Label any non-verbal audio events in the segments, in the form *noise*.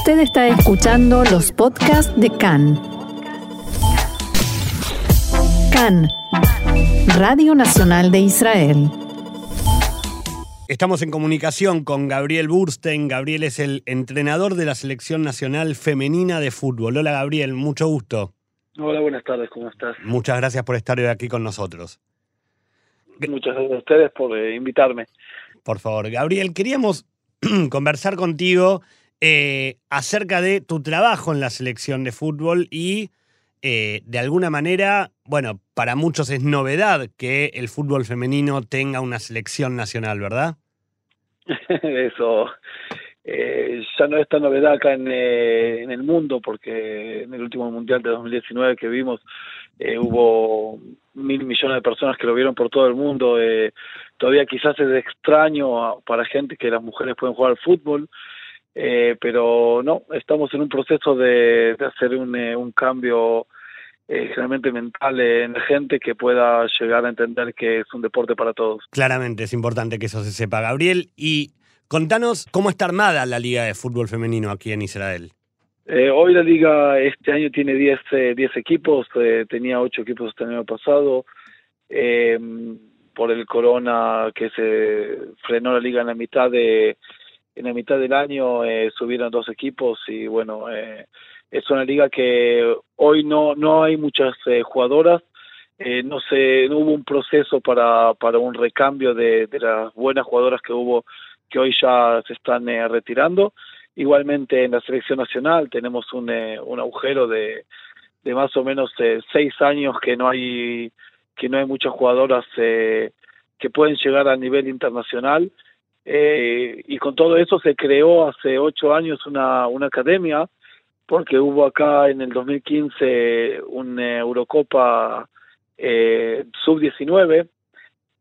Usted está escuchando los podcasts de CAN. CAN, Radio Nacional de Israel. Estamos en comunicación con Gabriel Burstein. Gabriel es el entrenador de la Selección Nacional Femenina de Fútbol. Hola Gabriel, mucho gusto. Hola, buenas tardes, ¿cómo estás? Muchas gracias por estar hoy aquí con nosotros. Muchas gracias a ustedes por eh, invitarme. Por favor, Gabriel, queríamos *clears throat* conversar contigo eh, acerca de tu trabajo en la selección de fútbol y eh, de alguna manera, bueno, para muchos es novedad que el fútbol femenino tenga una selección nacional, ¿verdad? *laughs* Eso eh, ya no es tan novedad acá en, en, el mundo, porque en el último Mundial de 2019 que vimos hubo mil millones de personas que lo vieron por todo el mundo. todavía quizás es extraño para gente que las mujeres pueden jugar al fútbol, eh, pero no, estamos en un proceso de, hacer un, eh, un cambio eh, generalmente mental en la gente que pueda llegar a entender que es un deporte para todos. Claramente, es importante que eso se sepa, Gabriel. Y contanos cómo está armada la Liga de Fútbol Femenino aquí en Israel. Eh, hoy la liga este año tiene 10 diez equipos, tenía 8 equipos este año pasado. por el corona que se frenó la liga en la mitad de, en la mitad del año eh, subieron dos equipos y bueno, eh, es una liga que hoy no, no hay muchas eh, jugadoras, eh, no se, no hubo un proceso para, para un recambio de, de las buenas jugadoras que hubo, que hoy ya se están retirando. Igualmente en la selección nacional tenemos un, un agujero de, de más o menos seis años que no hay que no hay muchas jugadoras que pueden llegar a nivel internacional eh, y con todo eso se creó hace ocho años una, una academia, porque hubo acá en el 2015 una Eurocopa eh, sub-19,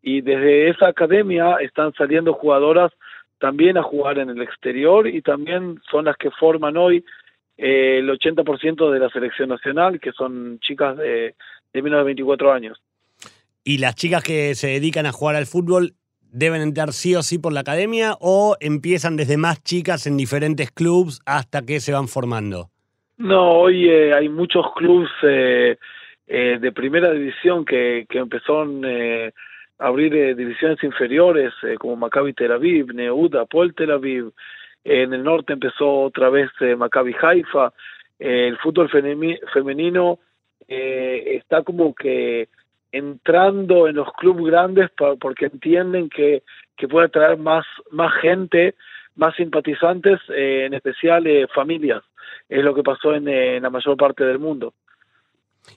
y desde esa academia están saliendo jugadoras también a jugar en el exterior y también son las que forman hoy eh, el 80% de la selección nacional, que son chicas de menos de 24 años. Y las chicas que se dedican a jugar al fútbol deben entrar sí o sí por la academia o empiezan desde más chicas en diferentes clubes hasta que se van formando? No, hoy eh, hay muchos clubes eh, eh, de primera división que, que empezaron a abrir divisiones inferiores como Maccabi Tel Aviv, Neuda, Pol Tel Aviv. en el norte empezó otra vez Maccabi Haifa. el fútbol femenino está como que entrando en los clubes grandes porque entienden que, que puede atraer más, más gente, más simpatizantes, eh, en especial eh, familias. Es lo que pasó en, eh, en, la mayor parte del mundo.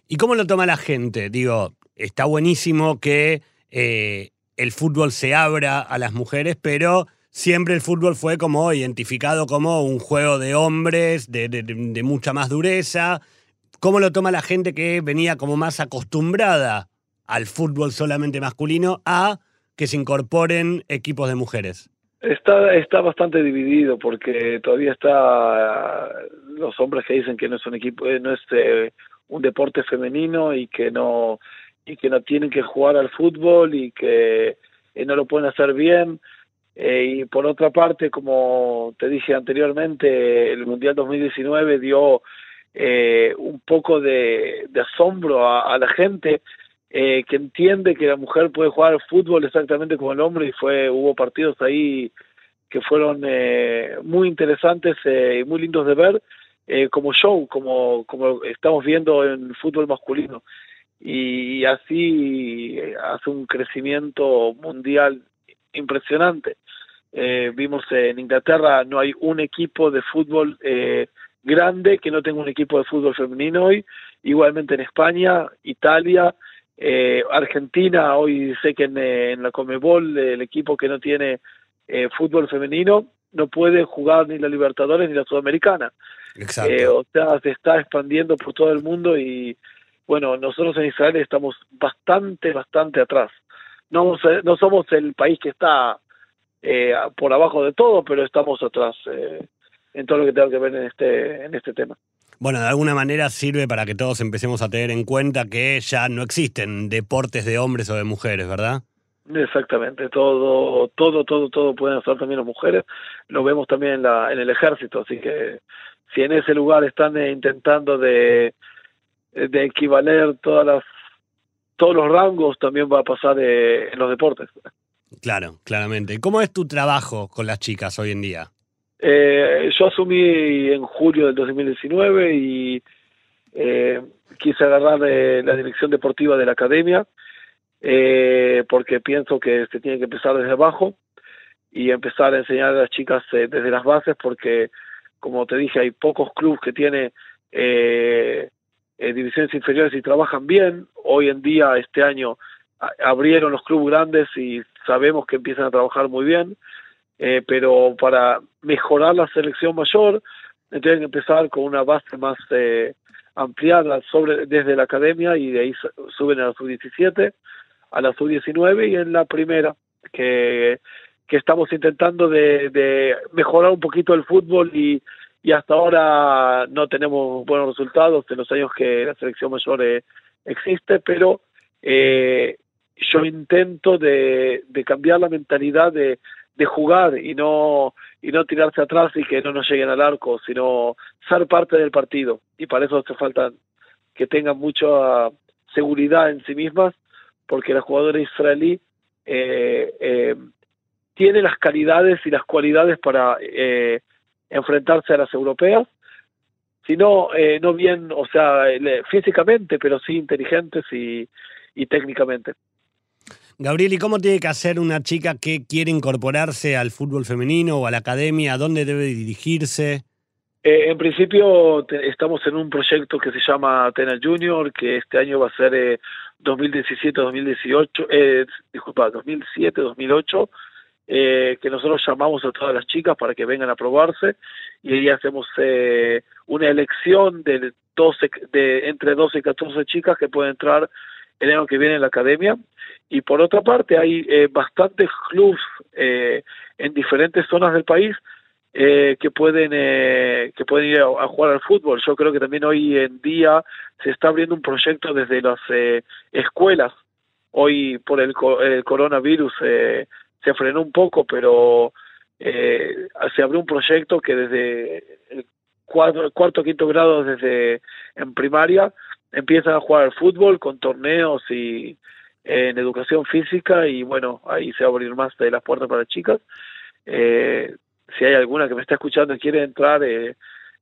¿Y cómo lo toma la gente? Digo, está buenísimo que el fútbol se abra a las mujeres, pero siempre el fútbol fue como identificado como un juego de hombres, de, de, de mucha más dureza. ¿Cómo lo toma la gente que venía como más acostumbrada al fútbol solamente masculino a que se incorporen equipos de mujeres? Está, está bastante dividido porque todavía está los hombres que dicen que no es un equipo, eh, no es eh, un deporte femenino y que no y que no tienen que jugar al fútbol y que eh, no lo pueden hacer bien. y por otra parte, como te dije anteriormente, el Mundial 2019 dio un poco de, asombro a, la gente eh, que entiende que la mujer puede jugar fútbol exactamente como el hombre y fue hubo partidos ahí que fueron eh, muy interesantes eh, y muy lindos de ver como show como como estamos viendo en fútbol masculino. Y así hace un crecimiento mundial impresionante. Vimos en Inglaterra no hay un equipo de fútbol grande que no tenga un equipo de fútbol femenino hoy. Igualmente en España Italia eh, Argentina, hoy sé que en, eh, la Comebol el equipo que no tiene eh, fútbol femenino no puede jugar ni la Libertadores ni la Sudamericana. Eh, o sea, se está expandiendo por todo el mundo y bueno, nosotros en Israel estamos bastante, bastante atrás. No, no somos el país que está por abajo de todo, pero estamos atrás en todo lo que tenga que ver en este, en este tema. Bueno, de alguna manera sirve para que todos empecemos a tener en cuenta que ya no existen deportes de hombres o de mujeres, ¿verdad? Exactamente, todo, todo, todo, todo pueden hacer también las mujeres. Lo vemos también en, la, en el ejército, así que si en ese lugar están eh, intentando de, de equivaler todas las todos los rangos, también va a pasar eh, en los deportes. Claro, claramente. ¿Cómo es tu trabajo con las chicas hoy en día? Eh, yo asumí en julio del 2019 y eh, quise agarrar eh, la dirección deportiva de la academia eh, porque pienso que se tiene que empezar desde abajo y empezar a enseñar a las chicas eh, desde las bases porque, como te dije, hay pocos clubes que tienen eh, divisiones inferiores y trabajan bien. Hoy en día, este año, abrieron los clubes grandes y sabemos que empiezan a trabajar muy bien, eh, pero para mejorar la selección mayor, que empezar con una base más eh, ampliada sobre, desde la academia y de ahí su- suben a la sub-17, a la sub-19 y en la primera, que, que estamos intentando de, mejorar un poquito el fútbol y, y hasta ahora no tenemos buenos resultados en los años que la selección mayor eh, existe, pero eh, yo intento de cambiar la mentalidad de, de jugar y no y no tirarse atrás y que no nos lleguen al arco, sino ser parte del partido. Y para eso hace falta que tengan mucha seguridad en sí mismas, porque la jugadora israelí eh, eh, tiene las calidades y las cualidades para eh, enfrentarse a las europeas, sino eh, no bien, o sea, físicamente, pero sí inteligentes y, y técnicamente. Gabriel, ¿y cómo tiene que hacer una chica que quiere incorporarse al fútbol femenino o a la academia? ¿A dónde debe dirigirse? Eh, en principio estamos en un proyecto que se llama Atena Junior, que este año va a ser eh, 2017-2018, eh, disculpa, 2007-2008, eh, que nosotros llamamos a todas las chicas para que vengan a probarse y ahí hacemos eh, una elección de 12, de entre 12 y 14 chicas que pueden entrar el año que viene en la academia. Y por otra parte hay eh, bastantes clubs eh, en diferentes zonas del país eh, que pueden eh, que pueden ir a, jugar al fútbol. Yo creo que también hoy en día se está abriendo un proyecto desde las eh, escuelas. Hoy por el, el coronavirus eh, se frenó un poco, pero se abrió un proyecto que desde el cuarto, cuarto quinto grado, desde en primaria, empiezan a jugar al fútbol con torneos y en educación física y bueno, ahí se va a abrir más de las puertas para chicas. Eh, si hay alguna que me está escuchando y quiere entrar, eh,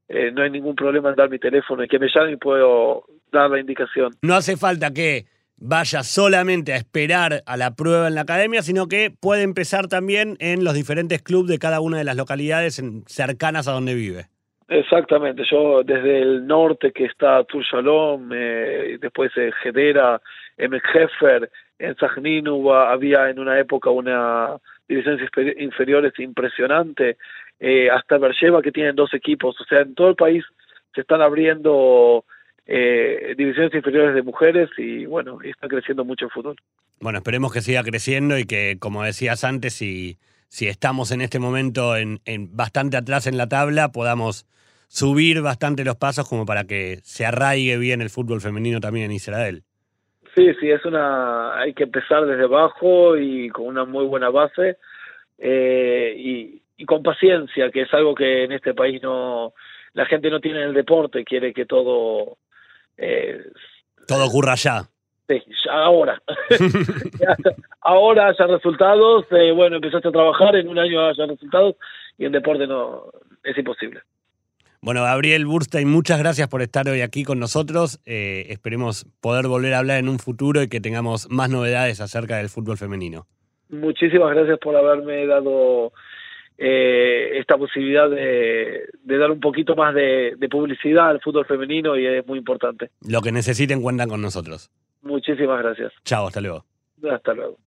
eh, no hay ningún problema en dar mi teléfono y que me llame y puedo dar la indicación. No hace falta que vaya solamente a esperar a la prueba en la academia, sino que puede empezar también en los diferentes clubes de cada una de las localidades cercanas a donde vive. Exactamente, yo desde el norte que está Tur Shalom, eh, después eh, Hedera, Emek Hefer, en Sajnin había en una época una división inferiores impresionante, eh, hasta Bercheva que tienen dos equipos, o sea, en todo el país se están abriendo eh, divisiones inferiores de mujeres y bueno, está creciendo mucho el fútbol. Bueno, esperemos que siga creciendo y que, como decías antes, si, si estamos en este momento en, en bastante atrás en la tabla, podamos subir bastante los pasos como para que se arraigue bien el fútbol femenino también en Israel. Sí, sí, es una, hay que empezar desde abajo y con una muy buena base eh, y, y con paciencia, que es algo que en este país no, la gente no tiene en el deporte, quiere que todo, eh, Todo ocurra allá. sí, ya ahora, Ya, *laughs* ahora haya resultados, eh, bueno, empezaste a trabajar, en un año haya resultados y en deporte no, es imposible. Bueno, Gabriel Burstein, muchas gracias por estar hoy aquí con nosotros. Eh, esperemos poder volver a hablar en un futuro y que tengamos más novedades acerca del fútbol femenino. Muchísimas gracias por haberme dado eh, esta posibilidad de, de dar un poquito más de, de publicidad al fútbol femenino y es muy importante. Lo que necesiten cuentan con nosotros. Muchísimas gracias. Chao, hasta luego. Hasta luego.